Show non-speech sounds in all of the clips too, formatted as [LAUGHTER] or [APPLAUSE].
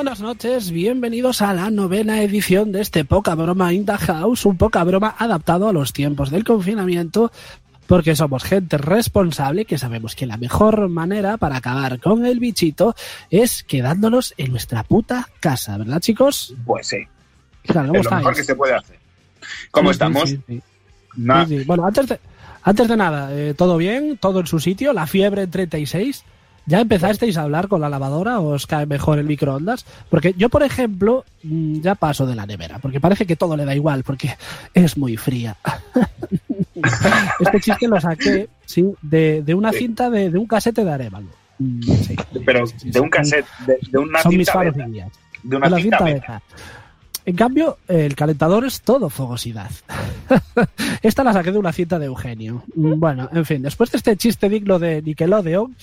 Buenas noches, bienvenidos a la novena edición de este Poca Broma in the House, un poca broma adaptado a los tiempos del confinamiento, porque somos gente responsable que sabemos que la mejor manera para acabar con el bichito es quedándonos en nuestra puta casa, ¿verdad, chicos? Pues sí. Claro, ¿cómo es lo mejor que se puede hacer. ¿Cómo Sí, estamos? sí. Bueno, antes de, antes de nada, eh, todo bien, todo en su sitio, la fiebre en 36. ¿Ya empezasteis a hablar con la lavadora o os cae mejor el microondas? Porque yo, por ejemplo, mm, ya paso de la nevera, porque parece que todo le da igual, porque es muy fría. [LAUGHS] este chiste lo saqué sí, de, de una Sí. cinta de, de un casete de Arevalo. Mm, sí. Pero Sí, de un cassette, de, de una Son mis cinta beta. de una de cinta cinta beta. beta. En cambio, el calentador es todo fogosidad. [LAUGHS] Esta la saqué de una cinta de Eugenio. Mm, Bueno, en fin, después de este chiste digno de Nickelodeon,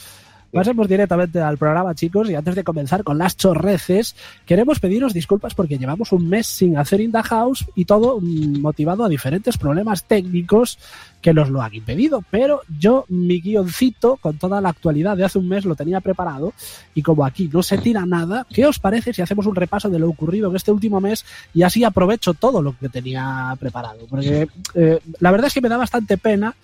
pasemos directamente al programa, chicos, y antes de comenzar con las chorreces, queremos pediros disculpas porque llevamos un mes sin hacer In the House y todo mm, motivado a diferentes problemas técnicos que nos lo han impedido. Pero yo, mi guioncito, con toda la actualidad de hace un mes, lo tenía preparado y como aquí no se tira nada, ¿qué os parece si hacemos un repaso de lo ocurrido en este último mes y así aprovecho todo lo que tenía preparado? Porque eh, la verdad es que me da bastante pena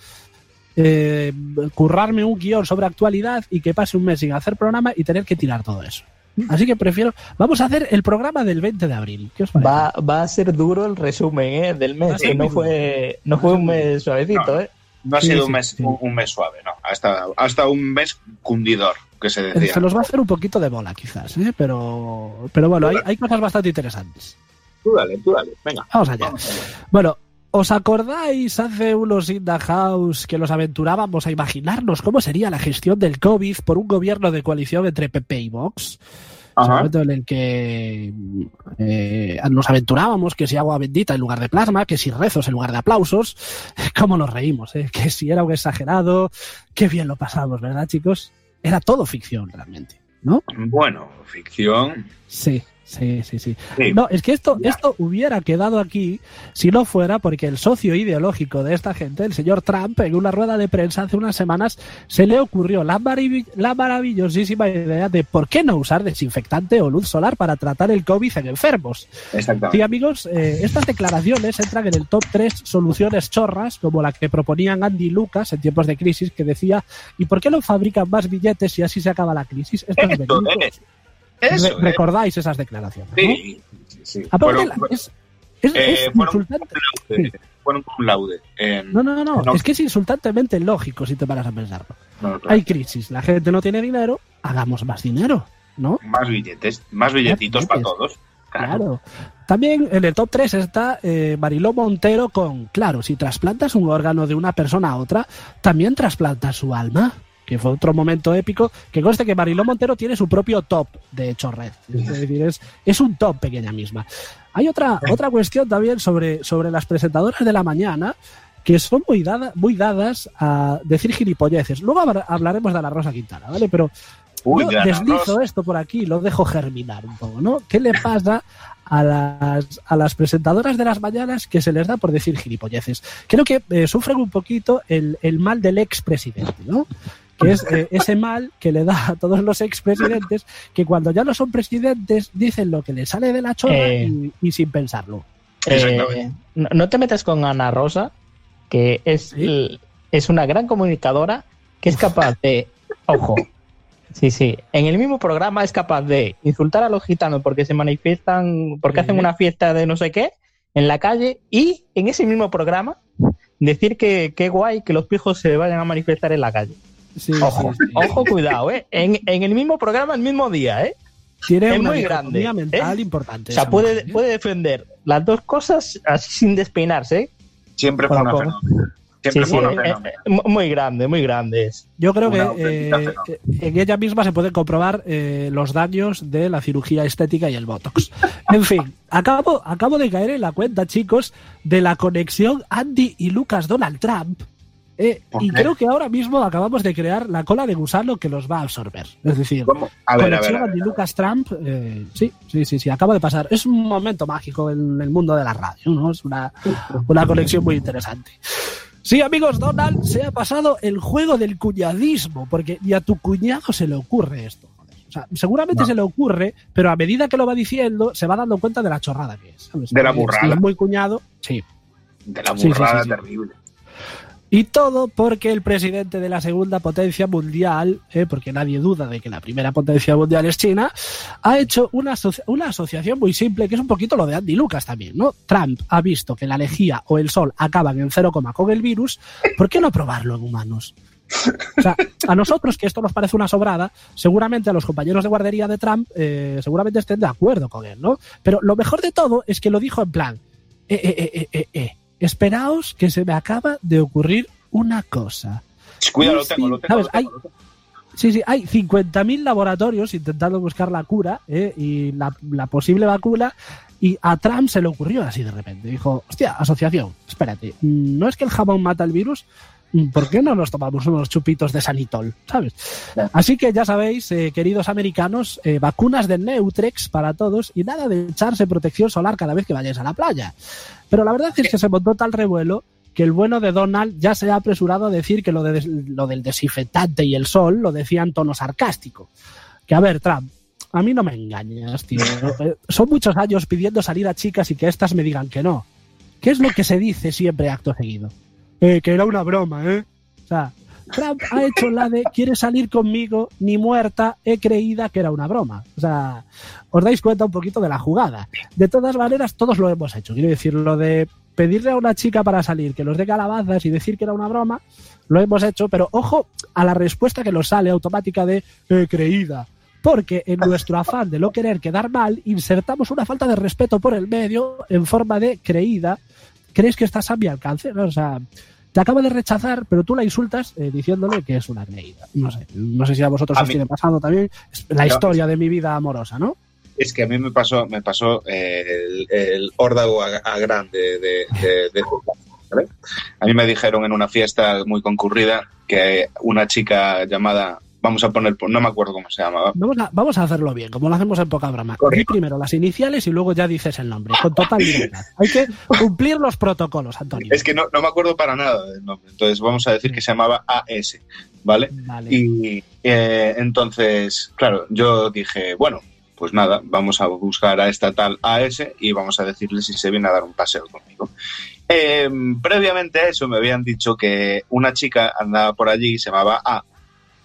eh, currarme un guion sobre actualidad y que pase un mes sin hacer programa y tener que tirar todo eso. Así que prefiero. Vamos a hacer el programa del 20 de abril. ¿Qué os parece? Va, va a ser duro el resumen ¿eh? del mes, que no fue, no fue un mes suavecito, No. ¿eh? No ha Sí, sido sí, un, mes, sí. un, un mes suave, no. Hasta, hasta un mes cundidor, que se decía. Se nos va a hacer un poquito de bola, quizás, ¿eh? pero, pero bueno, hay, hay cosas bastante interesantes. Tú dale, tú dale. Venga. Vamos allá. Vamos allá. Bueno, ¿os acordáis hace unos In the House que nos aventurábamos a imaginarnos cómo sería la gestión del COVID por un gobierno de coalición entre PP y Vox? Es un Ajá. momento en el que eh, nos aventurábamos que si agua bendita en lugar de plasma, que si rezos en lugar de aplausos, [LAUGHS] cómo nos reímos, ¿eh? que si era un exagerado, qué bien lo pasamos, ¿verdad, chicos? Era todo ficción realmente, ¿no? Bueno, ficción. Sí, sí, sí, sí. Sí. No, es que esto, Ya. esto hubiera quedado aquí si no fuera porque el socio ideológico de esta gente, el señor Trump, en una rueda de prensa hace unas semanas, se le ocurrió la, maravi- la maravillosísima idea de por qué no usar desinfectante o luz solar para tratar el COVID en enfermos. Exactamente. Sí, amigos, eh, estas declaraciones entran en el top 3 soluciones chorras, como la que proponían Andy Lucas en tiempos de crisis, que decía, ¿y por qué no fabrican más billetes si así se acaba la crisis? Esto es. Eso Re- es. recordáis esas declaraciones. ¿no? Sí, sí, sí. Aparte, Fueron- la- es, es- eh, es insultante. laude, fueron cum laude. Eh, No, no, no, no, No. Es que es insultantemente lógico si te paras a pensarlo. no. Hay crisis, la gente no tiene dinero, hagamos más dinero, ¿no? Más billetes, más billetitos para todos. Claro. También en el top 3 está eh, Mariló Montero con, claro, si trasplantas un órgano de una persona a otra, también trasplantas su alma. Que fue otro momento épico. Que conste que Mariló Montero tiene su propio top de chorret. Es decir, es, es un top pequeña misma. Hay otra, otra cuestión también sobre, sobre las presentadoras de la mañana que son muy, dada- muy dadas a decir gilipolleces. Luego habla- hablaremos de la Rosa Quintana, ¿vale? Pero Uy, yo deslizo Rosa. esto por aquí lo dejo germinar un poco, ¿no? ¿Qué le pasa a las, a las presentadoras de las mañanas que se les da por decir gilipolleces? Creo que eh, sufren un poquito el, el mal del expresidente, ¿no? Que es eh, ese mal que le da a todos los expresidentes que cuando ya no son presidentes dicen lo que les sale de la chorra Eh. y, y sin pensarlo. Eh, no, no te metas con Ana Rosa, que es, Sí. l- es una gran comunicadora que es capaz de, [LAUGHS] ojo, sí, sí, en el mismo programa es capaz de insultar a los gitanos porque se manifiestan, porque Sí. hacen una fiesta de no sé qué en la calle y en ese mismo programa decir que qué guay que los pijos se vayan a manifestar en la calle. Sí, Ojo, sí, sí. ojo, cuidado, ¿eh? En, en el mismo programa, el mismo día, ¿eh? Tiene es una muy grande, mental ¿eh? importante. O sea, puede, mujer, ¿eh? puede defender las dos cosas así sin despeinarse, ¿eh? Siempre fue una. Siempre Sí, fue sí, una eh, fenómeno. eh, muy grande, muy grande es. Yo creo que Una eh, en ella misma se pueden comprobar eh, los daños de la cirugía estética y el botox. En fin, acabo, acabo de caer en la cuenta, chicos, de la conexión Andy y Lucas Donald Trump. Eh, ¿Por y qué? creo que ahora mismo acabamos de crear la cola de gusano que los va a absorber. Es decir. A ver, a ver, conexión a ver. Lucas Trump, eh, sí, sí, sí, sí, acaba de pasar. Es un momento mágico en el mundo de la radio, ¿no? Es una, una conexión muy interesante. Sí, amigos, Donald se ha pasado el juego del cuñadismo, porque ni a tu cuñado se le ocurre esto. joder. O sea, seguramente No. se le ocurre, pero a medida que lo va diciendo, se va dando cuenta de la chorrada que es. ¿sabes? De la Si burrada. es muy cuñado, sí. De la Sí, sí, burrada sí, sí. terrible. Y todo porque el presidente de la segunda potencia mundial, eh, porque nadie duda de que la primera potencia mundial es China, ha hecho una, asoci- una asociación muy simple, que es un poquito lo de Andy Lucas también, ¿no? Trump ha visto que la lejía o el sol acaban en cero coma con el virus, ¿por qué no probarlo en humanos? O sea, a nosotros, que esto nos parece una sobrada, seguramente a los compañeros de guardería de Trump, eh, seguramente estén de acuerdo con él, ¿no? Pero lo mejor de todo es que lo dijo en plan, eh, eh, eh, eh, eh, eh, esperaos que se me acaba de ocurrir una cosa. Cuidado, lo tengo, lo tengo. ¿sabes? lo tengo, lo tengo. Sí, sí, hay 50.000 laboratorios intentando buscar la cura ¿eh? y la, la posible vacuna. Y a Trump se le ocurrió así de repente. Dijo, hostia, asociación, espérate, ¿no es que el jamón mata el virus? Mm, ¿Por qué no nos tomamos unos chupitos de sanitol? ¿Sabes? Así que ya sabéis, eh, queridos americanos, eh, vacunas de Neutrex para todos y nada de echarse protección solar cada vez que vayáis a la playa. Pero la verdad es que se montó tal revuelo que el bueno de Donald ya se ha apresurado a decir que lo, de, lo del desinfectante y el sol lo decía en tono sarcástico. Que a ver, Trump, a mí no me engañas, tío. [LAUGHS] Eh, Son muchos años pidiendo salir a chicas y que éstas me digan que no. ¿Qué es lo que se dice siempre acto seguido? Eh, que era una broma, ¿eh? O sea, Trump ha hecho la de quiere salir conmigo, ni muerta, he creída que era una broma. O sea, os dais cuenta un poquito de la jugada. De todas maneras, todos lo hemos hecho. Quiero decir, lo de pedirle a una chica para salir que los dé calabazas y decir que era una broma, lo hemos hecho, pero ojo a la respuesta que nos sale automática de "he creída. Porque en nuestro afán de no querer quedar mal, insertamos una falta de respeto por el medio en forma de creída. ¿Crees que estás a mi alcance? O sea, te acaba de rechazar, pero tú la insultas eh, diciéndole que es una creída. No sé, no sé si a vosotros A os mí- tiene pasado también la historia de mi vida amorosa, ¿no? Es que a mí me pasó, me pasó eh, el, el órdago a, a grande de, de- de- ¿vale? A mí me dijeron en una fiesta muy concurrida que una chica llamada, vamos a poner, no me acuerdo cómo se llamaba, Vamos a, vamos a hacerlo bien, como lo hacemos en poca broma. Di primero las iniciales y luego ya dices el nombre, con total libertad. Hay que cumplir los protocolos, Antonio. es que no, no me acuerdo para nada del nombre, entonces vamos a decir que se llamaba AS, ¿vale? Vale. Y eh, entonces, claro, yo dije, bueno, pues nada, vamos a buscar a esta tal AS y vamos a decirle si se viene a dar un paseo conmigo. Eh, previamente a eso me habían dicho que una chica andaba por allí y se llamaba A,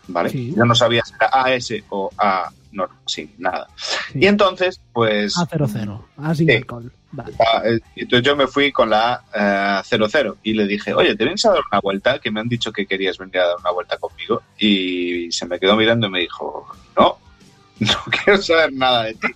¿vale? Sí. Yo no sabía si era AS o A, no, sí, nada. Sí. Y entonces, pues... A00, A sin Sí. alcohol. Vale. Ah, eh, Entonces yo me fui con la A, eh, 00 y le dije, oye, ¿te vienes a dar una vuelta? Que me han dicho que querías venir a dar una vuelta conmigo. Y se me quedó mirando y me dijo, no, [LAUGHS] no quiero saber nada de ti.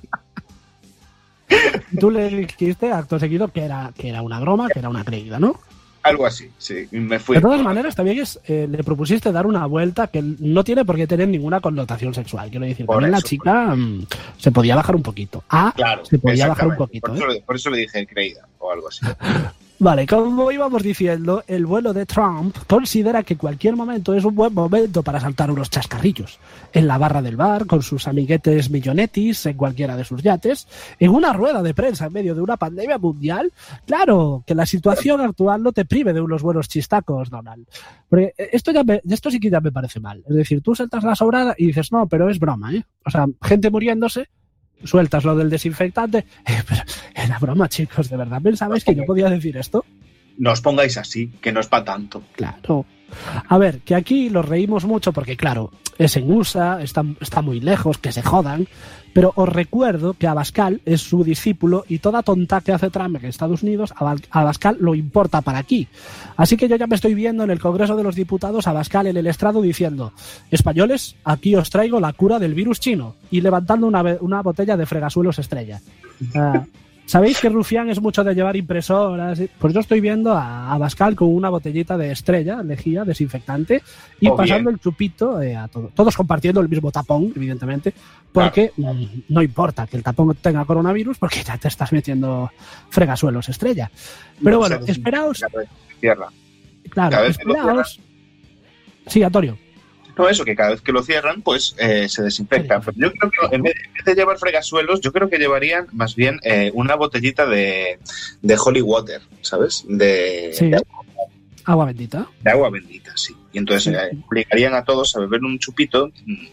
[LAUGHS] Tú le dijiste acto seguido que era, que era una broma, que era una creída, ¿no? Algo así, sí. Me fui. De todas maneras, también es, eh, le propusiste dar una vuelta que no tiene por qué tener ninguna connotación sexual. Quiero decir, Por también la chica mm, se podía bajar un poquito. A Claro, se podía bajar un poquito. Por, ¿eh? eso, le- por eso le dije creída o algo así. [LAUGHS] Vale, como íbamos diciendo, el vuelo de Trump considera que cualquier momento es un buen momento para saltar unos chascarrillos. En la barra del bar, con sus amiguetes millonetis, en cualquiera de sus yates, en una rueda de prensa en medio de una pandemia mundial. Claro, que la situación actual no te prive de unos buenos chistacos, Donald. Porque esto, ya me- esto sí que ya me parece mal. Es decir, tú saltas la sobrada y dices, no, pero es broma, ¿eh? O sea, gente muriéndose, sueltas lo del desinfectante. [LAUGHS] Eh, pero era broma, chicos, ¿de verdad pensabais que yo podía decir esto? No os pongáis así, que no es para tanto. Claro. A ver, que aquí los reímos mucho porque, claro, es en USA, está, está muy lejos, que se jodan, pero os recuerdo que Abascal es su discípulo y toda tonta que hace Trump en Estados Unidos, Abascal lo importa para aquí. Así que yo ya me estoy viendo en el Congreso de los Diputados Abascal en el estrado diciendo, españoles, aquí os traigo la cura del virus chino y levantando una, botella de fregasuelos estrella. ¿Sabéis que Rufián es mucho de llevar impresoras? Pues yo estoy viendo a Abascal con una botellita de estrella, lejía, desinfectante, y Oh, pasando bien. el chupito eh, a todos. Todos compartiendo el mismo tapón, evidentemente, porque mm, no importa que el tapón tenga coronavirus, porque ya te estás metiendo fregasuelos estrella. Pero No bueno, esperaos, Cierra. claro, esperaos. Sí, Antonio. No, eso, que cada vez que lo cierran, pues eh, se desinfecta. Sí. Pero yo creo que en vez, en vez de llevar fregasuelos, yo creo que llevarían más bien eh, una botellita de, de holy water, ¿sabes? De, Sí. de, Agua bendita. de agua bendita, sí. Y entonces Sí. eh, obligarían a todos a beber un chupito mm,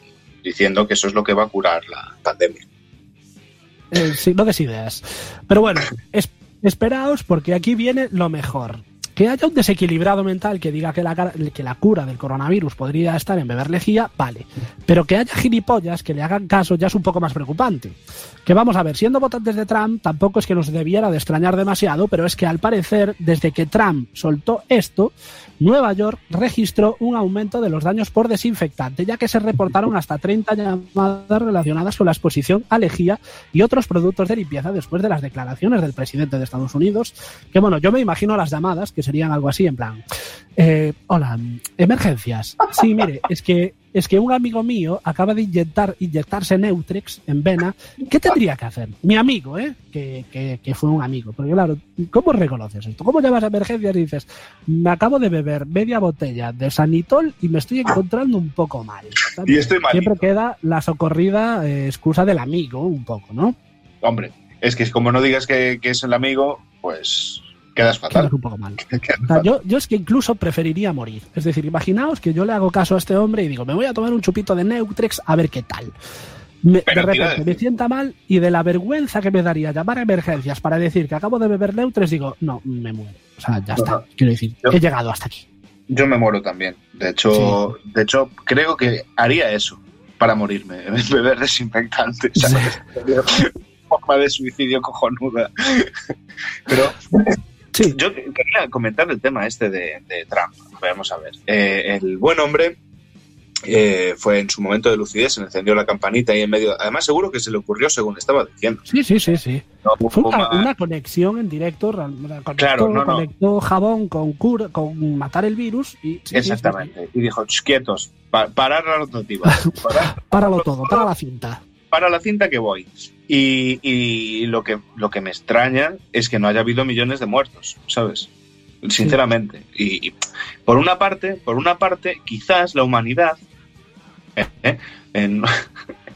diciendo que eso es lo que va a curar la pandemia. Eh, sí, no des ideas. Pero bueno, es, esperaos porque aquí viene lo mejor. Que haya un desequilibrado mental que diga que la, que la cura del coronavirus podría estar en beber lejía, vale. Pero que haya gilipollas que le hagan caso ya es un poco más preocupante. Que vamos a ver, siendo votantes de Trump, tampoco es que nos debiera de extrañar demasiado, pero es que al parecer, desde que Trump soltó esto, Nueva York registró un aumento de los daños por desinfectante, ya que se reportaron hasta 30 llamadas relacionadas con la exposición a lejía y otros productos de limpieza después de las declaraciones del presidente de Estados Unidos. Que bueno, yo me imagino las llamadas, que serían algo así, en plan, eh, hola, emergencias. Sí, mire, es que es que un amigo mío acaba de inyectar, inyectarse Neutrex en vena. ¿Qué tendría que hacer? Mi amigo, ¿eh? Que, que, que, fue un amigo. Porque claro, ¿cómo reconoces esto? ¿Cómo llamas a emergencias y dices, me acabo de beber media botella de sanitol y me estoy encontrando un poco mal? Y estoy mal. Siempre queda la socorrida eh, excusa del amigo, un poco, ¿no? Hombre, es que como no digas que, que es el amigo, pues quedas fatal. Quedas un poco mal. [LAUGHS] O sea, yo, yo, es que incluso preferiría morir. Es decir, imaginaos que yo le hago caso a este hombre y digo, me voy a tomar un chupito de Neutrex a ver qué tal. Me, de repente me sienta mal y de la vergüenza que me daría llamar a emergencias para decir que acabo de beber Neutrex, digo, no, me muero. O sea, ya está. Quiero decir, yo, he llegado hasta aquí. Yo me muero también. De hecho, sí. de hecho, creo que haría eso para morirme, [LAUGHS] beber desinfectante. ¿sabes? Sí. [LAUGHS] forma de suicidio cojonuda. Pero Sí. Yo quería comentar el tema este de, de Trump. Vamos a ver. Eh, el buen hombre eh, fue en su momento de lucidez, se le encendió la campanita y en medio. Además, seguro que se le ocurrió según estaba diciendo. Sí, sí, sí, sí. No, fue una, una, conexión en directo. Conectó, claro, no, no. conectó jabón con, cur, con matar el virus. Y, sí, Exactamente. Sí, sí, y dijo: quietos, pa parar la rotativa. [LAUGHS] Parar, Páralo todo, para la cinta para la cinta que voy. Y, lo, que, lo que me extraña es que no haya habido millones de muertos, ¿sabes? Sinceramente. Y, por una parte, por una parte, quizás la humanidad, eh, en,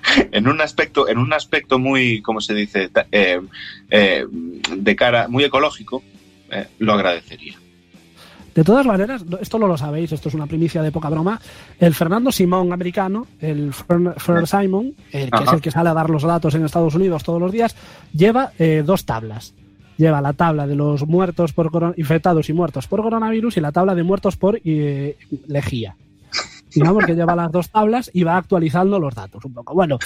[LAUGHS] en, un aspecto, en un aspecto muy, ¿cómo se dice? Eh, eh, de cara, muy ecológico, eh, lo agradecería. De todas maneras, esto no lo sabéis, esto es una primicia de poca broma. El Fernando Simón americano, el Fer Simon, el que Ajá. es el que sale a dar los datos en Estados Unidos todos los días, lleva eh, dos tablas. Lleva la tabla de los muertos por infectados y muertos por coronavirus y la tabla de muertos por eh, lejía digamos que lleva las dos tablas y va actualizando los datos un poco. Bueno,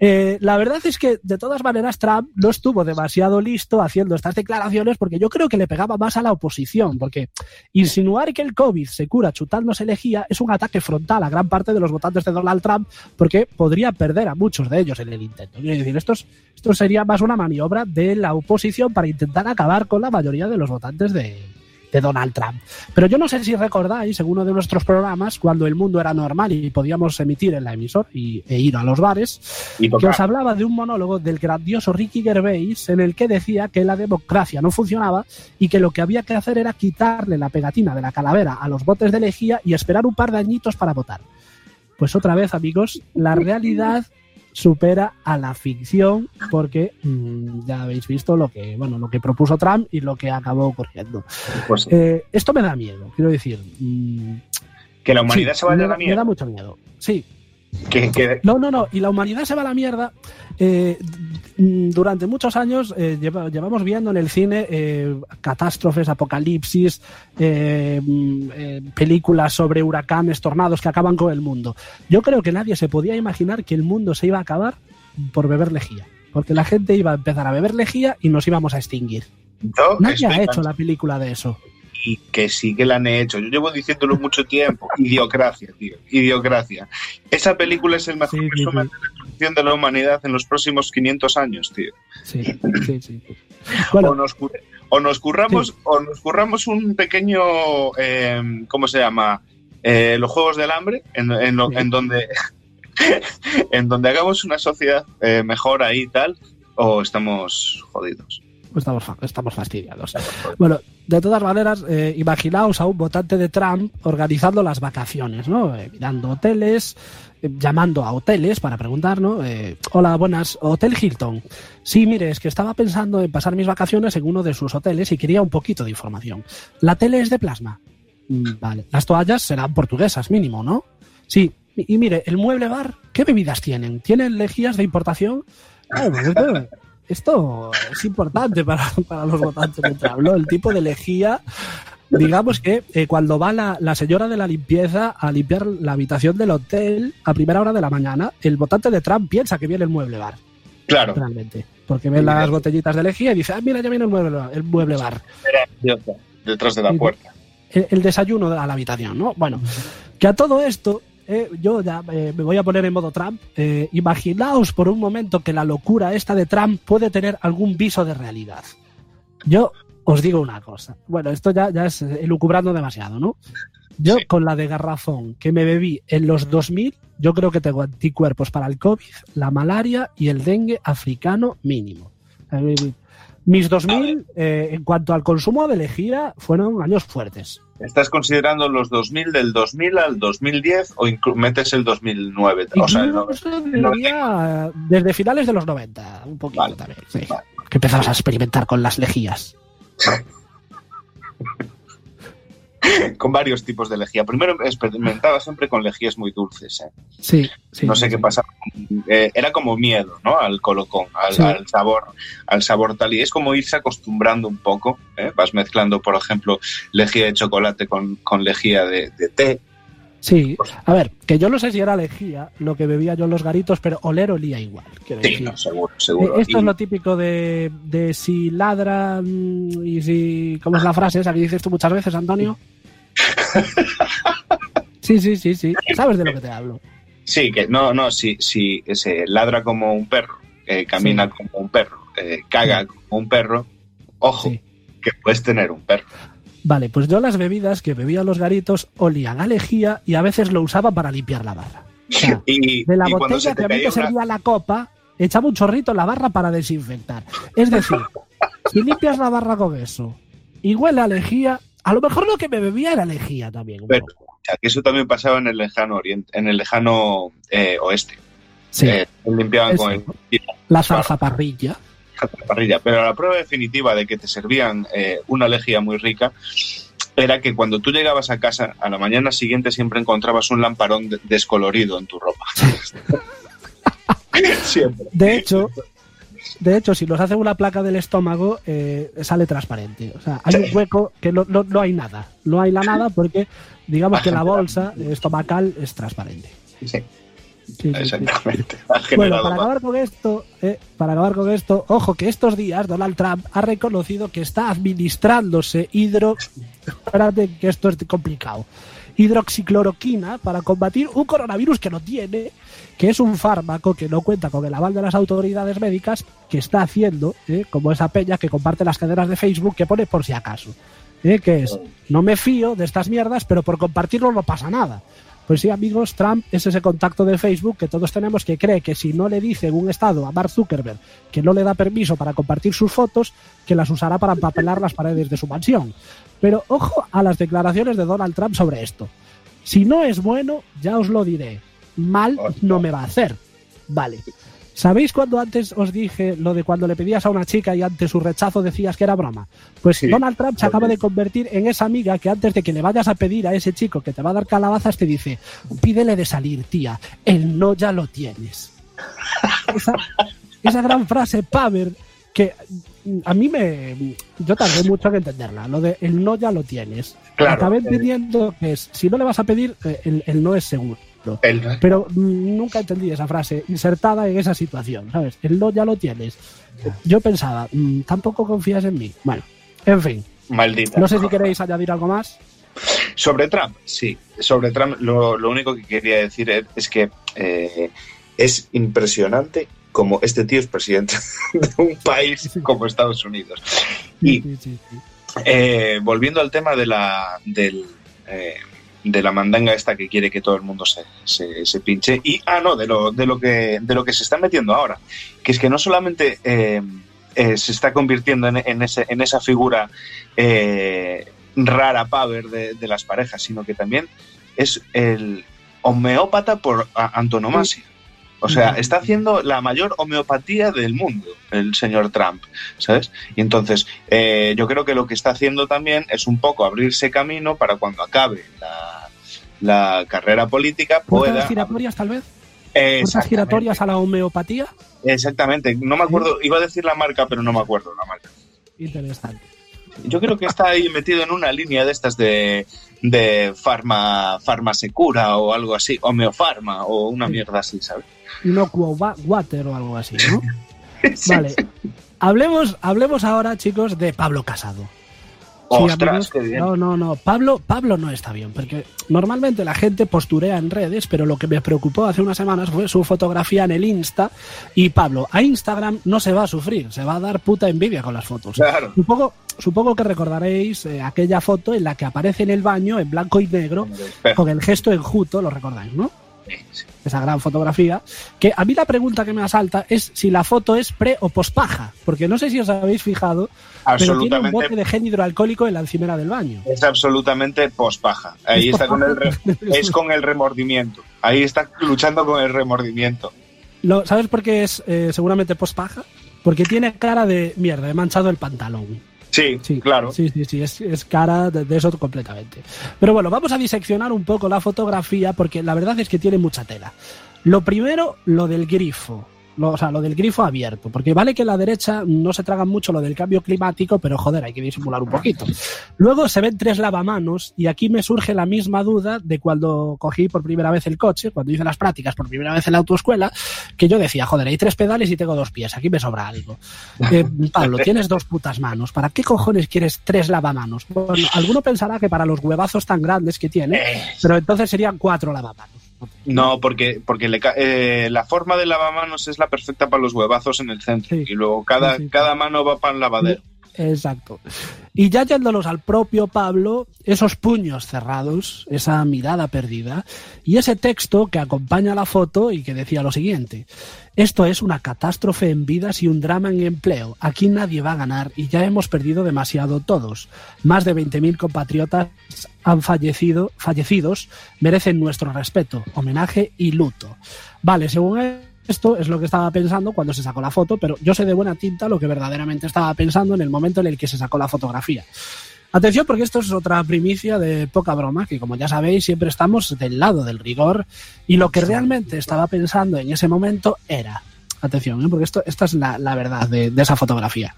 eh, la verdad es que de todas maneras Trump no estuvo demasiado listo haciendo estas declaraciones porque yo creo que le pegaba más a la oposición, porque insinuar que el COVID se cura chutándose lejía es un ataque frontal a gran parte de los votantes de Donald Trump porque podría perder a muchos de ellos en el intento. Es decir, esto, es, esto sería más una maniobra de la oposición para intentar acabar con la mayoría de los votantes de, de Donald Trump. Pero yo no sé si recordáis en uno de nuestros programas, cuando el mundo era normal y podíamos emitir en la emisora y, e ir a los bares, que os hablaba de un monólogo del grandioso Ricky Gervais en el que decía que la democracia no funcionaba y que lo que había que hacer era quitarle la pegatina de la calavera a los botes de lejía y esperar un par de añitos para votar. Pues otra vez, amigos, la realidad supera a la ficción porque mmm, ya habéis visto lo que bueno lo que propuso Trump y lo que acabó ocurriendo. Pues, eh, esto me da miedo quiero decir mmm, que la humanidad sí, se vaya a la mierda me da mucho miedo. Sí no no no y la humanidad se va a la mierda eh, durante muchos años eh, lleva, llevamos viendo en el cine eh, catástrofes, apocalipsis, eh, películas sobre huracanes, tornados que acaban con el mundo. Yo creo que nadie se podía imaginar que el mundo se iba a acabar por beber lejía, porque la gente iba a empezar a beber lejía y nos íbamos a extinguir. Nadie ha hecho la película de eso y que sí que la han hecho. Yo llevo diciéndolo mucho tiempo. [LAUGHS] Idiocracia, tío. Idiocracia. Esa película es el mejor sí, resumen sí, sí. de la destrucción de la humanidad en los próximos 500 años, tío. Sí, sí, sí. Bueno, o, nos, o, nos, curramos, o nos curramos un pequeño, eh, ¿cómo se llama? Eh, los Juegos del Hambre, en, en, lo, en donde... [LAUGHS] en donde hagamos una sociedad eh, mejor ahí y tal, o estamos jodidos estamos, estamos fastidiados. Bueno, de todas maneras, eh, imaginaos a un votante de Trump organizando las vacaciones, ¿no? Eh, mirando hoteles, eh, llamando a hoteles para preguntar, ¿no? Eh, Hola, buenas, Hotel Hilton. Sí, mire, es que estaba pensando en pasar mis vacaciones en uno de sus hoteles y quería un poquito de información. ¿La tele es de plasma? Mm, vale. Las toallas serán portuguesas, mínimo, ¿no? Sí, Y, mire, el mueble bar, ¿qué bebidas tienen? ¿Tienen lejías de importación? [LAUGHS] Esto, es importante para, para los votantes de Trump, ¿no? El tipo de lejía digamos que eh, cuando va la, la, señora de la limpieza a limpiar la habitación del hotel a primera hora de la mañana, el votante de Trump piensa que viene el mueble bar. Claro. Realmente. Porque ve las botellitas de lejía y dice, ah, mira, ya viene el mueble, el mueble bar. Detrás de la puerta. El, el, desayuno a la habitación, ¿no? Bueno, que a todo esto, eh, yo ya eh, me voy a poner en modo Trump. Eh, imaginaos por un momento que la locura esta de Trump puede tener algún viso de realidad. Yo os digo una cosa. Bueno, esto ya, ya es elucubrando demasiado, ¿no? Yo sí. con la de garrafón que me bebí en los 2000, yo creo que tengo anticuerpos para el COVID, la malaria y el dengue africano mínimo. Mis 2000, eh, en cuanto al consumo de lejía, fueron años fuertes. ¿Estás considerando los 2000 del 2000 al 2010 o metes el 2009? O sea, el, el, desde finales de los 90, un poquito vale, también. Sí. Vale. Que empezamos a experimentar con las lejías. [LAUGHS] [LAUGHS] con varios tipos de lejía. Primero experimentaba siempre con lejías muy dulces. ¿eh? Sí, sí, No sé sí, qué pasaba. Eh, era como miedo, ¿no? Al colocón, al, al, sabor, al sabor tal. Y es como irse acostumbrando un poco. ¿eh? Vas mezclando, por ejemplo, lejía de chocolate con, con lejía de, de, té. Sí, a ver, que yo no sé si era lejía lo que bebía yo en los garitos, pero oler olía igual. Sí, no, seguro, seguro. Eh, esto y... es lo típico de, de si ladran y si. ¿Cómo es la frase esa que dices tú muchas veces, Antonio? Sí, [LAUGHS] sí, sí, sí. ¿Sabes de lo que te hablo? Sí, que no, no, si, si se ladra como un perro, eh, camina sí. como un perro, eh, caga sí. como un perro, ojo, sí. que puedes tener un perro. Vale, pues yo las bebidas que bebía los garitos olían a lejía y a veces lo usaba para limpiar la barra. O sea, [LAUGHS] y, de la botella que a mí me servía una... la copa, echaba un chorrito en la barra para desinfectar. Es decir, si limpias la barra con eso y huele a lejía, a lo mejor lo que me bebía era lejía también. Pero, o sea, que eso también pasaba en el lejano oriente, en el lejano eh, oeste. Sí. Eh, limpiaban con el, la zarzaparrilla. Parrilla. Pero la prueba definitiva de que te servían eh, una lejía muy rica era que cuando tú llegabas a casa a la mañana siguiente siempre encontrabas un lamparón de descolorido en tu ropa. [LAUGHS] siempre. De hecho, de hecho, si nos hacen una placa del estómago, eh, sale transparente. O sea, hay sí. un hueco que no, no, no, hay nada. No hay la nada porque, digamos que la bolsa estomacal es transparente. Sí. Sí, Exactamente. Sí, bueno, para acabar con esto, eh, para acabar con esto, ojo que estos días Donald Trump ha reconocido que está administrándose hidro, [LAUGHS] espérate que esto es complicado, hidroxicloroquina para combatir un coronavirus que no tiene, que es un fármaco que no cuenta con el aval de las autoridades médicas, que está haciendo, eh, como esa peña que comparte las cadenas de Facebook que pone por si acaso. Eh, que es, no me fío de estas mierdas, pero por compartirlo no pasa nada. Pues sí, amigos, Trump es ese contacto de Facebook que todos tenemos que cree que si no le dice en un estado a Mark Zuckerberg que no le da permiso para compartir sus fotos, que las usará para empapelar las paredes de su mansión. Pero ojo a las declaraciones de Donald Trump sobre esto. Si no es bueno, ya os lo diré. Mal no me va a hacer. Vale. ¿Sabéis cuando antes os dije lo de cuando le pedías a una chica y ante su rechazo decías que era broma? Pues sí, Donald Trump se acaba de convertir en esa amiga que antes de que le vayas a pedir a ese chico que te va a dar calabazas te dice, pídele de salir, tía, el no ya lo tienes. Esa, esa gran frase, Paver, que a mí me... Yo tardé mucho en entenderla, lo de el no ya lo tienes. Claro, Acabé entendiendo que es, si no le vas a pedir, eh, el, el no es seguro. El... Pero mm, nunca entendí esa frase insertada en esa situación, ¿sabes? El no ya lo tienes. Yo pensaba, mmm, tampoco confías en mí. Bueno, en fin. Maldita. No sé si queréis añadir algo más. Sobre Trump, sí. Sobre Trump, lo, lo único que quería decir es que eh, es impresionante como este tío es presidente [LAUGHS] de un país como Estados Unidos. Y. Eh, volviendo al tema de la, del, eh, de la mandanga esta que quiere que todo el mundo se, se, pinche. Y, ah, no, de lo, de, lo que, de lo que se está metiendo ahora. Que es que no solamente eh, eh, se está convirtiendo en, en, ese, en esa figura eh, rara de, de, las parejas, sino que también es el homeópata por antonomasia. O sea, está haciendo la mayor homeopatía del mundo, el señor Trump, ¿sabes? Y entonces, eh, yo creo que lo que está haciendo también es un poco abrirse camino para cuando acabe la, la carrera política pueda... ¿Puertas giratorias tal vez? ¿Puertas giratorias a la homeopatía? Exactamente, no me acuerdo, iba a decir la marca, pero no me acuerdo la marca. Interesante. Yo creo que está ahí metido en una línea de estas de, de farma, farmasecura o algo así, homeofarma o una mierda así, ¿sabes? Inocuo wa- water o algo así, ¿no? [LAUGHS] Vale. Hablemos, hablemos ahora, chicos, de Pablo Casado. Sí, Ostras, amigos, qué bien. No, no, no. Pablo, Pablo no está bien, porque normalmente la gente posturea en redes, pero lo que me preocupó hace unas semanas fue su fotografía en el Insta. Y Pablo, a Instagram no se va a sufrir, se va a dar puta envidia con las fotos. Claro. Supongo, supongo que recordaréis eh, aquella foto en la que aparece en el baño en blanco y negro con el gesto enjuto, lo recordáis, ¿no? Esa gran fotografía. Que a mí la pregunta que me asalta es si la foto es pre o pospaja, porque no sé si os habéis fijado, pero tiene un bote de gen hidroalcohólico en la encimera del baño. Es absolutamente pospaja. Ahí Es está con el [LAUGHS] es con el remordimiento. Ahí está luchando con el remordimiento. Lo- ¿Sabes por qué es eh, seguramente pospaja? Porque tiene cara de mierda, he manchado el pantalón. Sí, Sí, claro. Sí, sí, sí, es, es cara de, de eso completamente. Pero bueno, vamos a diseccionar un poco la fotografía porque la verdad es que tiene mucha tela. Lo primero, lo del grifo. Lo- o sea, lo del grifo abierto. Porque vale que la derecha no se tragan mucho lo del cambio climático, pero joder, hay que disimular un poquito. Luego se ven tres lavamanos y aquí me surge la misma duda de cuando cogí por primera vez el coche, cuando hice las prácticas por primera vez en la autoescuela, que yo decía, joder, hay tres pedales y tengo dos pies, aquí me sobra algo. Eh, Pablo, tienes dos putas manos, ¿para qué cojones quieres tres lavamanos? Bueno, alguno pensará que para los huevazos tan grandes que tiene, pero entonces serían cuatro lavamanos. No, porque, porque le eh, la forma del lavamanos es la perfecta para los huevazos en el centro. Sí. Y luego cada, Sí, sí. cada mano va para el lavadero. Exacto. Y ya yéndolos al propio Pablo, esos puños cerrados, esa mirada perdida y ese texto que acompaña la foto y que decía lo siguiente. Esto es una catástrofe en vidas y un drama en empleo. Aquí nadie va a ganar y ya hemos perdido demasiado todos. Más de 20.000 compatriotas han fallecido, fallecidos, merecen nuestro respeto, homenaje y luto. Vale, según esto es lo que estaba pensando cuando se sacó la foto, pero yo sé de buena tinta lo que verdaderamente estaba pensando en el momento en el que se sacó la fotografía. Atención porque esto es otra primicia de poca broma, que como ya sabéis siempre estamos del lado del rigor y lo que realmente estaba pensando en ese momento era, atención, ¿eh? porque esto, esta es la, la verdad de, de esa fotografía.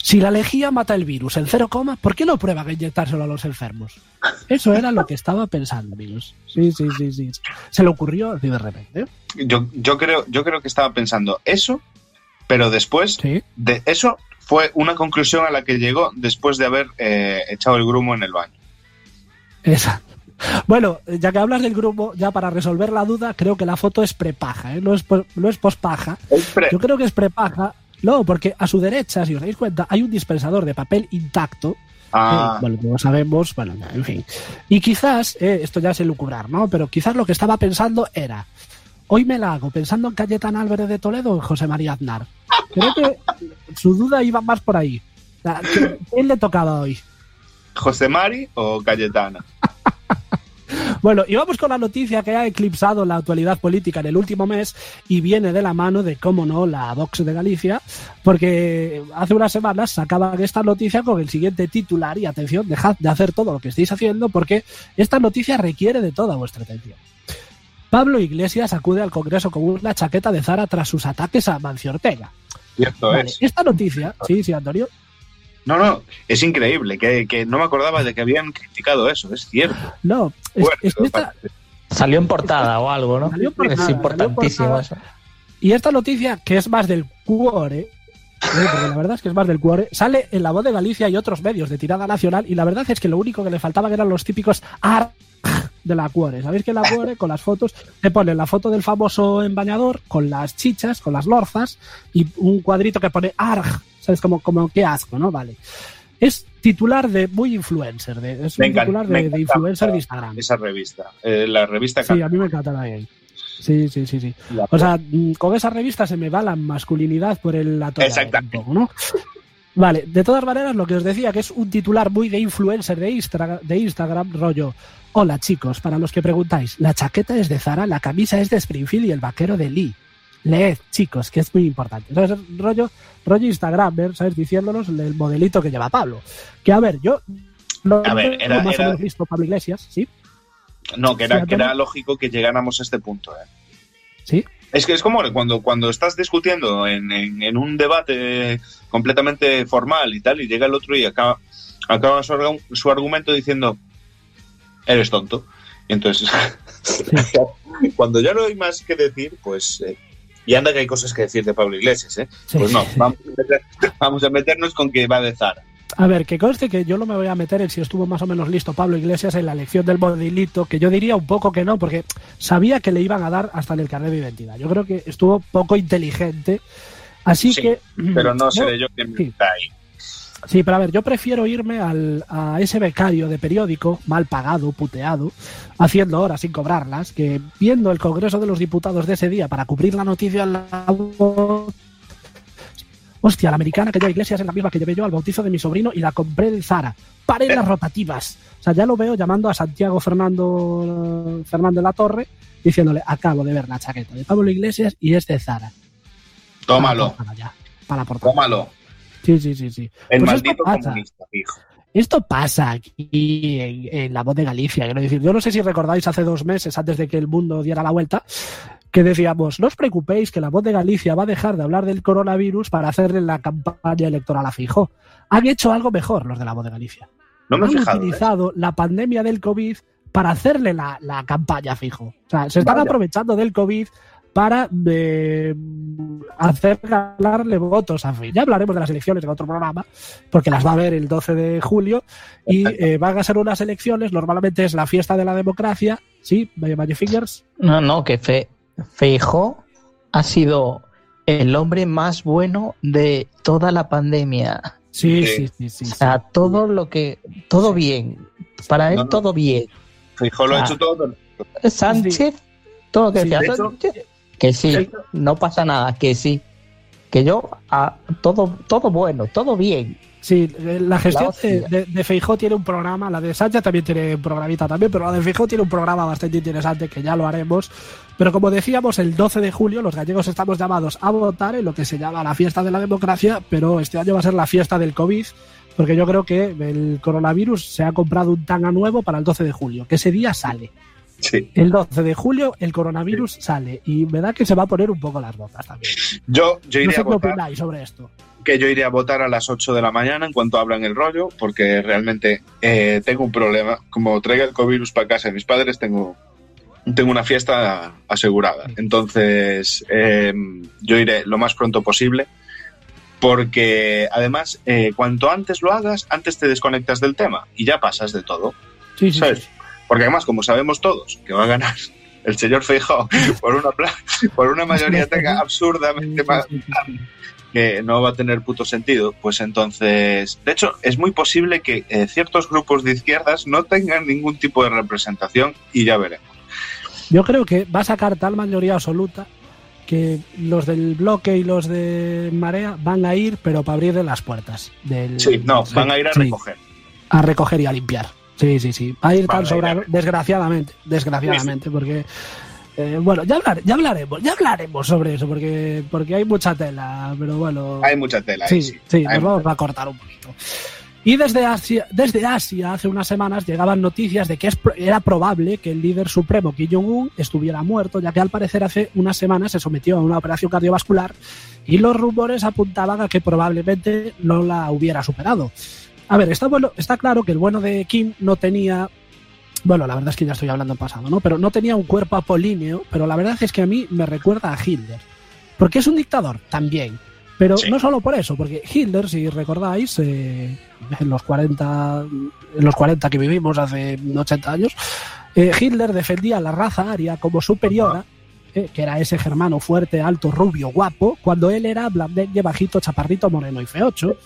Si la lejía mata el virus en cero coma, ¿por qué no prueban a inyectárselo a los enfermos? Eso era lo que estaba pensando, amigos. Sí, sí, sí, sí. Se le ocurrió así de repente. Yo, yo, creo, yo creo que estaba pensando eso, pero después Sí. de eso fue una conclusión a la que llegó después de haber eh, echado el grumo en el baño. Esa. Bueno, ya que hablas del grupo, ya para resolver la duda, creo que la foto es prepaja, ¿eh? no, es, no es pospaja. Yo creo que es prepaja. No, porque a su derecha, si os dais cuenta, hay un dispensador de papel intacto. Ah, eh, bueno, como sabemos, bueno, en fin. Y quizás, eh, esto ya es elucubrar, ¿no? Pero quizás lo que estaba pensando era, hoy me la hago pensando en Cayetana Álvarez de Toledo o en José María Aznar. Creo que su duda iba más por ahí. O sea, ¿qué- ¿Quién le tocaba hoy? ¿José Mari o Cayetana? [LAUGHS] Bueno, y vamos con la noticia que ha eclipsado la actualidad política en el último mes y viene de la mano de, cómo no, la Vox de Galicia, porque hace unas semanas sacaban esta noticia con el siguiente titular y atención, dejad de hacer todo lo que estáis haciendo porque esta noticia requiere de toda vuestra atención. Pablo Iglesias acude al Congreso con una chaqueta de Zara tras sus ataques a Mancio Ortega. Cierto Vale, es. esta noticia, sí, sí, Antonio, No, no, es increíble, que, que no me acordaba de que habían criticado eso, es cierto. no, es, Bueno, es que esta, Salió en portada o algo, ¿no? Salió en portada, es importantísimo eso. Y esta noticia, que es más del cuore, ¿eh? porque la verdad es que es más del cuore, sale en La Voz de Galicia y otros medios de tirada nacional, y la verdad es que lo único que le faltaban eran los típicos ar de la cuore. ¿Sabéis que en la cuore, con las fotos, te ponen la foto del famoso embañador, con las chichas, con las lorzas, y un cuadrito que pone arg, ¿sabes? Como, como qué asco, ¿no? Vale. Es titular de muy influencer, de, es Me un encanta- titular de, influencer de Instagram. Esa revista, eh, la revista Sí, a mí me encanta también. Sí, sí, sí, sí. La- O sea, mm, con esa revista se me va la masculinidad por el atolladero Exactamente. poco, ¿no? [LAUGHS] Vale, de todas maneras, lo que os decía, que es un titular muy de influencer de, Instra- de Instagram, rollo. Hola chicos, para los que preguntáis, la chaqueta es de Zara, la camisa es de Springfield y el vaquero de Lee. Leed, chicos, que es muy importante. ¿Sabes? Rollo, rollo Instagram, ¿sabes? Diciéndonos el modelito que lleva Pablo. Que a ver, yo lo A ver, era- más era- o menos listo Pablo Iglesias, ¿sí? No, que era, Sí, que era lógico que llegáramos a este punto. ¿eh? Sí, Es que es como cuando, cuando estás discutiendo en, en- en un debate completamente formal y tal, y llega el otro y acaba, acaba su, su argumento diciendo, eres tonto. Y entonces, [LAUGHS] cuando ya no hay más que decir, pues... eh, y anda que hay cosas que decir de Pablo Iglesias, ¿eh? sí. Pues no, vamos a, meter- [LAUGHS] vamos a meternos con que va de Zara. A ver, que conste que yo no me voy a meter en si estuvo más o menos listo Pablo Iglesias en la elección del modilito, que yo diría un poco que no, porque sabía que le iban a dar hasta en el carnet de identidad. Yo creo que estuvo poco inteligente. Así Sí, que. Pero no [CLEARS THROAT] yo- seré yo quien sí. está ahí. Sí, pero a ver, yo prefiero irme al, a ese becario de periódico, mal pagado, puteado, haciendo horas sin cobrarlas, que viendo el Congreso de los Diputados de ese día para cubrir la noticia en la voz. Hostia, la americana que lleva Iglesias es la misma que llevé yo al bautizo de mi sobrino y la compré en Zara. Paren las rotativas. O sea, ya lo veo llamando a Santiago Fernando Fernando de la Torre diciéndole, acabo de ver la chaqueta de Pablo Iglesias y es de Zara. Tómalo, Para la portada ya. Para la portada. tómalo. Sí, sí, sí, sí. El Pues maldito esto pasa. comunista, hijo. Esto pasa aquí en, en La Voz de Galicia. Quiero decir, yo no sé si recordáis hace dos meses, antes de que el mundo diera la vuelta, que decíamos, no os preocupéis que La Voz de Galicia va a dejar de hablar del coronavirus para hacerle la campaña electoral a Fijo. Han hecho algo mejor los de La Voz de Galicia. No Han fijado. ¿eh? utilizado la pandemia del COVID para hacerle la, la campaña a Fijo. O sea, se están Vaya. aprovechando del COVID para eh, hacer ganarle votos a. Ya hablaremos de las elecciones en otro programa, porque las va a ver el 12 de julio y eh, van a ser unas elecciones, normalmente es la fiesta de la democracia, ¿sí? Magic Fingers. No, no, que Fe, Feijó ha sido el hombre más bueno de toda la pandemia. Sí, Sí. sí, sí, sí. O sí. sea, todo lo que. Todo bien. Para él, No, no. todo bien. Fijo lo ha hecho todo. Sánchez, todo lo que Sí, decía de hecho- Sánchez, que sí, no pasa nada, que sí. Que yo, ah, todo, todo bueno, todo bien. Sí, eh, la gestión La hostia. de, de, de Feijó tiene un programa, la de Sánchez también tiene un programita también, pero la de Feijó tiene un programa bastante interesante que ya lo haremos. Pero como decíamos, el 12 de julio los gallegos estamos llamados a votar en lo que se llama la fiesta de la democracia, pero este año va a ser la fiesta del COVID, porque yo creo que el coronavirus se ha comprado un tanga nuevo para el 12 de julio, que ese día sale. Sí. El 12 de julio el coronavirus sale y me da que se va a poner un poco las botas también. Yo, yo No iría sé a qué votar. opináis sobre esto. que yo iría a votar a las 8 de la mañana en cuanto abran el rollo, porque realmente eh, tengo un problema. Como traiga el COVID para casa de mis padres, tengo, tengo una fiesta asegurada. Entonces, eh, yo iré lo más pronto posible, porque además, eh, cuanto antes lo hagas, antes te desconectas del tema y ya pasas de todo. Sí, sí, ¿sabes? sí. Porque además, como sabemos todos que va a ganar el señor Feijóo por una, por una mayoría tenga absurdamente más que no va a tener puto sentido, pues entonces, de hecho, es muy posible que eh, ciertos grupos de izquierdas no tengan ningún tipo de representación y ya veremos. Yo creo que va a sacar tal mayoría absoluta que los del bloque y los de Marea van a ir, pero para abrirle las puertas. Del, Sí, no, van a ir a Sí, recoger. a recoger y a limpiar. Sí, sí, sí. Va a ir Van tan a ir a sobrado, recoger. desgraciadamente, desgraciadamente, porque eh, bueno, ya, hablar- ya hablaremos, ya hablaremos sobre eso, porque, porque hay mucha tela, pero bueno. Hay mucha tela. ahí, Sí, sí. nos vamos a cortar un poquito. Y desde Asia, desde Asia, hace unas semanas, llegaban noticias de que era probable que el líder supremo Kim Jong-un estuviera muerto, ya que al parecer hace unas semanas se sometió a una operación cardiovascular y los rumores apuntaban a que probablemente no la hubiera superado. A ver, está, bueno, está claro que el bueno de Kim no tenía. Bueno, la verdad es que ya estoy hablando en pasado, ¿no? Pero no tenía un cuerpo apolíneo, pero la verdad es que a mí me recuerda a Hitler. Porque es un dictador también. Pero Sí. no solo por eso, porque Hitler, si recordáis, eh, en, los 40, en los 40 que vivimos hace 80 años, eh, Hitler defendía a la raza aria como superiora, eh, que era ese germano fuerte, alto, rubio, guapo, cuando él era blandengue, bajito, chaparrito, moreno y feocho.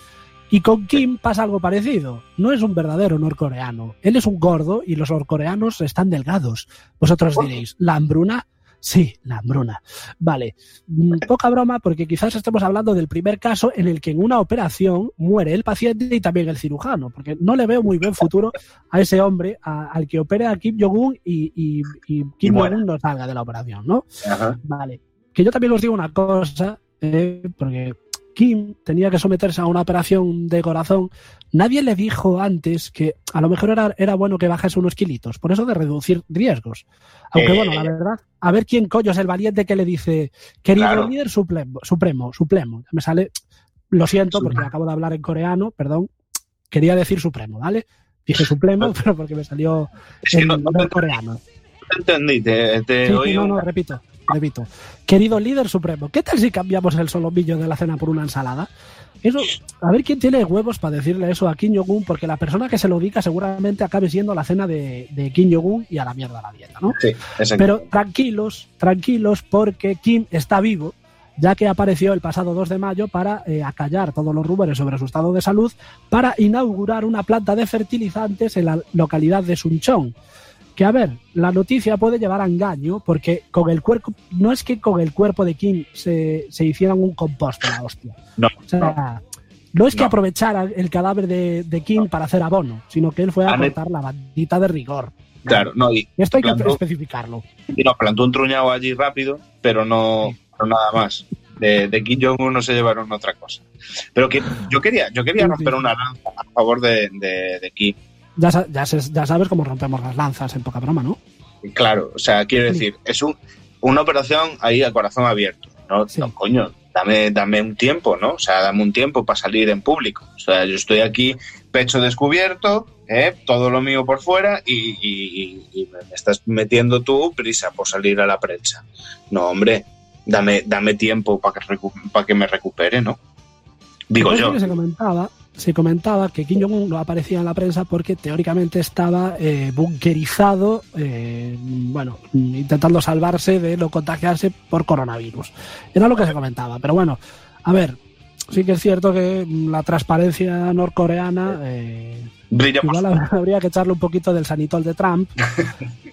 Y con Kim pasa algo parecido. No es un verdadero norcoreano. Él es un gordo y los norcoreanos están delgados. Vosotros diréis, ¿la hambruna? Sí, la hambruna. Vale. Mm, Poca broma porque quizás estemos hablando del primer caso en el que en una operación muere el paciente y también el cirujano. Porque no le veo muy buen futuro a ese hombre a- al que opere a Kim Jong-un y, y- y Kim. Jong-un no salga de la operación, ¿no? Ajá. Vale. Que yo también os digo una cosa, eh, porque Kim tenía que someterse a una operación de corazón, nadie le dijo antes que a lo mejor era, era bueno que bajase unos kilitos, por eso de reducir riesgos. Aunque Eh. bueno, la verdad, a ver quién coño es el valiente que le dice, querido Claro. líder supremo, supremo, supremo. Me sale, lo siento porque acabo de hablar en coreano, perdón, quería decir supremo, ¿vale? Dije supremo, [LAUGHS] [LAUGHS] pero porque me salió en no, no coreano. te entendí, te, te Sí, sí, oí no, no, repito, repito. Querido líder supremo, ¿qué tal si cambiamos el solomillo de la cena por una ensalada? Eso, a ver quién tiene huevos para decirle eso a Kim Jong-un, porque la persona que se lo diga seguramente acabe siendo la cena de, de Kim Jong-un y a la mierda la dieta, ¿no? Sí, exacto. Pero tranquilos, tranquilos, porque Kim está vivo, ya que apareció el pasado 2 de mayo para eh, acallar todos los rumores sobre su estado de salud, para inaugurar una planta de fertilizantes en la localidad de Suncheon. Que a ver, la noticia puede llevar a engaño, porque con el cuerpo, no es que con el cuerpo de Kim se, se hicieran un compost, la hostia. No, O sea, no es que No. aprovechara el cadáver de, de Kim para hacer abono, sino que él fue a cortar la bandita de rigor. Claro, no, y, Esto hay que especificarlo. y no, plantó un truñado allí rápido, pero no, pero nada más. De, de Kim Jong-un no se llevaron otra cosa. Pero que yo quería, yo quería Sí, romper sí. una lanza a favor de, de, de Kim. Ya, ya, ya sabes cómo rompemos las lanzas en poca broma, ¿no? Claro, o sea, quiero decir, es un, una operación ahí a corazón abierto. No, Sí. no, coño, dame, dame un tiempo, ¿no? O sea, dame un tiempo para salir en público. O sea, yo estoy aquí, pecho descubierto, ¿eh? todo lo mío por fuera y, y- y- y me estás metiendo tú prisa por salir a la prensa. No, hombre, dame, dame tiempo para que, recu- pa' que me recupere, ¿no? Digo Pues yo. que se comentaba, se comentaba que Kim Jong-un no aparecía en la prensa porque teóricamente estaba eh, bunkerizado, eh, bueno, intentando salvarse de no contagiarse por coronavirus. Era lo que se comentaba. Pero bueno, a ver, sí que es cierto que la transparencia norcoreana eh, igual [LAUGHS] habría que echarle un poquito del sanitol de Trump,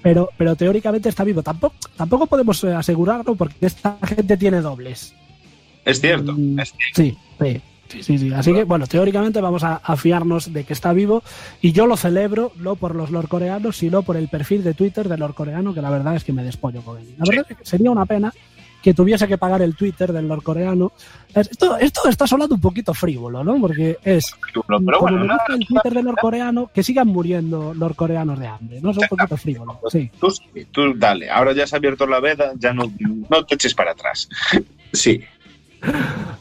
pero, pero teóricamente está vivo. Tampoco, tampoco podemos eh, asegurarlo porque esta gente tiene dobles. Es cierto, Mm, es cierto. Sí, sí. Sí, sí, sí. Así que, bueno, teóricamente vamos a, a fiarnos de que está vivo y yo lo celebro no por los norcoreanos, sino por el perfil de Twitter del norcoreano, que la verdad es que me despollo con él. La verdad es que sería una pena que tuviese que pagar el Twitter del norcoreano. Es- Esto, esto está sonando un poquito frívolo, ¿no? Porque es, Pero como bueno, me nada, gusta el Twitter del norcoreano, que sigan muriendo norcoreanos de hambre, ¿no? Es un poquito frívolo, sí. tú, sí, tú dale. Ahora ya se ha abierto la veda, ya no, no te eches para atrás. Sí,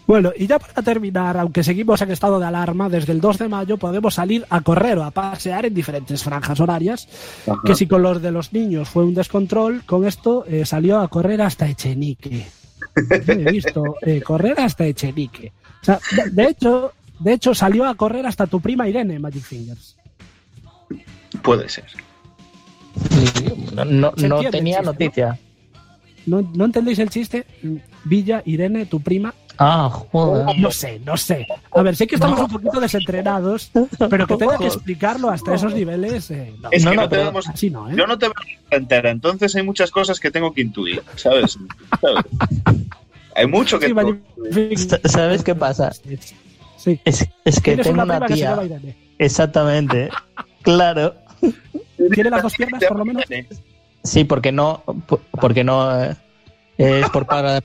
Bueno, y ya para terminar, aunque seguimos en estado de alarma, desde el 2 de mayo podemos salir a correr o a pasear en diferentes franjas horarias, Ajá. que si con los de los niños fue un descontrol, con esto eh, salió a correr hasta Echenique. Yo he visto eh, correr hasta Echenique. O sea, de, de hecho, de hecho salió a correr hasta tu prima Irene, Magic Fingers. puede ser. No, no, tenía chiste, ¿no? noticia. ¿No, ¿No entendéis el chiste? Villa, Irene, tu prima. Ah, joder. No sé, no sé. A ver, sé que estamos un poquito desentrenados, pero que tenga que explicarlo hasta esos niveles. eh, no. Es No, que no, no, pero tenemos. Así no, ¿eh? Yo no te veo entera, entonces hay muchas cosas que tengo que intuir, ¿sabes? ¿Sabes? Hay mucho que Sí, tengo ¿Sabes qué pasa? Sí. Es, es que tengo una una tía. Exactamente. Claro. Tiene las dos piernas, por lo menos. Sí, porque no, po- porque no eh, es por para-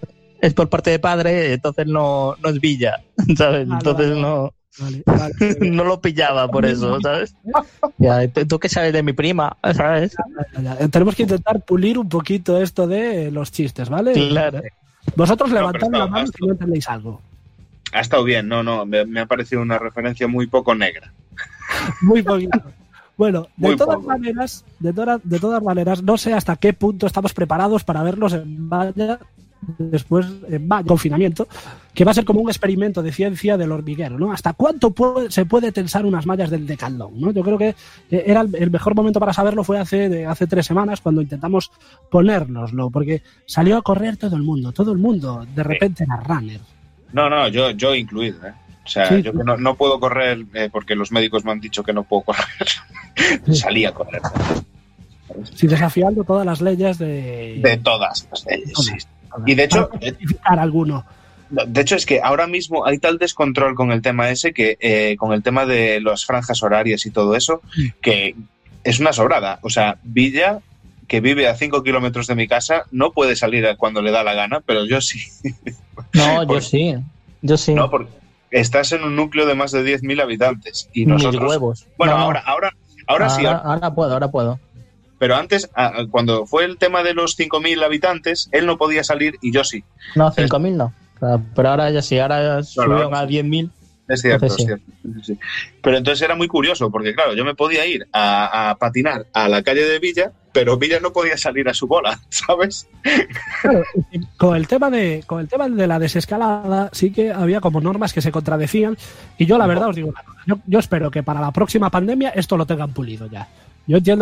es por parte de padre, entonces no, no es Villa, [LAUGHS] ¿sabes? Vale, Entonces vale, no, Vale, vale. [LAUGHS] no lo pillaba por eso, [LAUGHS] ¿sabes? Ya, ¿tú qué sabes de mi prima? ¿Sabes? Ya, ya. Tenemos que intentar pulir un poquito esto de los chistes, ¿vale? Claro. Vosotros No, levantad pero la mano si no entendéis algo. Ha estado bien, no, no, me, me ha parecido una referencia muy poco negra. Muy poquito. Bueno, de Muy todas poco. maneras, de, toda- de todas maneras, no sé hasta qué punto estamos preparados para verlos en valla después en va- confinamiento, que va a ser como un experimento de ciencia del hormiguero, ¿no? ¿Hasta cuánto puede- se puede tensar unas mallas del decalón, ¿no? Yo creo que eh, era el, el mejor momento para saberlo fue hace, de- hace tres semanas cuando intentamos ponérnoslo, porque salió a correr todo el mundo, todo el mundo, de repente era runner. No, no, yo, yo incluido, ¿eh? O sea, Sí, yo que no, no puedo correr eh, porque los médicos me han dicho que no puedo correr. [LAUGHS] Salí a correr. Sí, desafiando todas las leyes de... De todas las leyes, sí. Y de hecho, Para justificar alguno. De hecho, es que ahora mismo hay tal descontrol con el tema ese que eh, con el tema de las franjas horarias y todo eso, que es una sobrada. O sea, Villa, que vive a 5 kilómetros de mi casa, no puede salir a cuando le da la gana, pero yo sí. [LAUGHS] No, yo sí. Yo sí. No, porque estás en un núcleo de más de 10.000 habitantes. Y Mis nosotros. huevos. Bueno, No, no. ahora, ahora, ahora sí. ahora, ahora puedo, ahora puedo. Pero antes, cuando fue el tema de los 5.000 habitantes, él no podía salir y yo sí. No, 5.000 no. Claro, Pero ahora ya sí, ahora subieron a 10.000. Es cierto, Entonces, es cierto. Sí. Pero entonces era muy curioso, porque claro, yo me podía ir a, a patinar a la calle de Villa, pero Villa no podía salir a su bola, [LAUGHS] ¿sabes? Claro, con el tema de con el tema de la desescalada sí que había como normas que se contradecían y yo la verdad os digo una cosa, yo, yo espero que para la próxima pandemia esto lo tengan pulido ya yo entiendo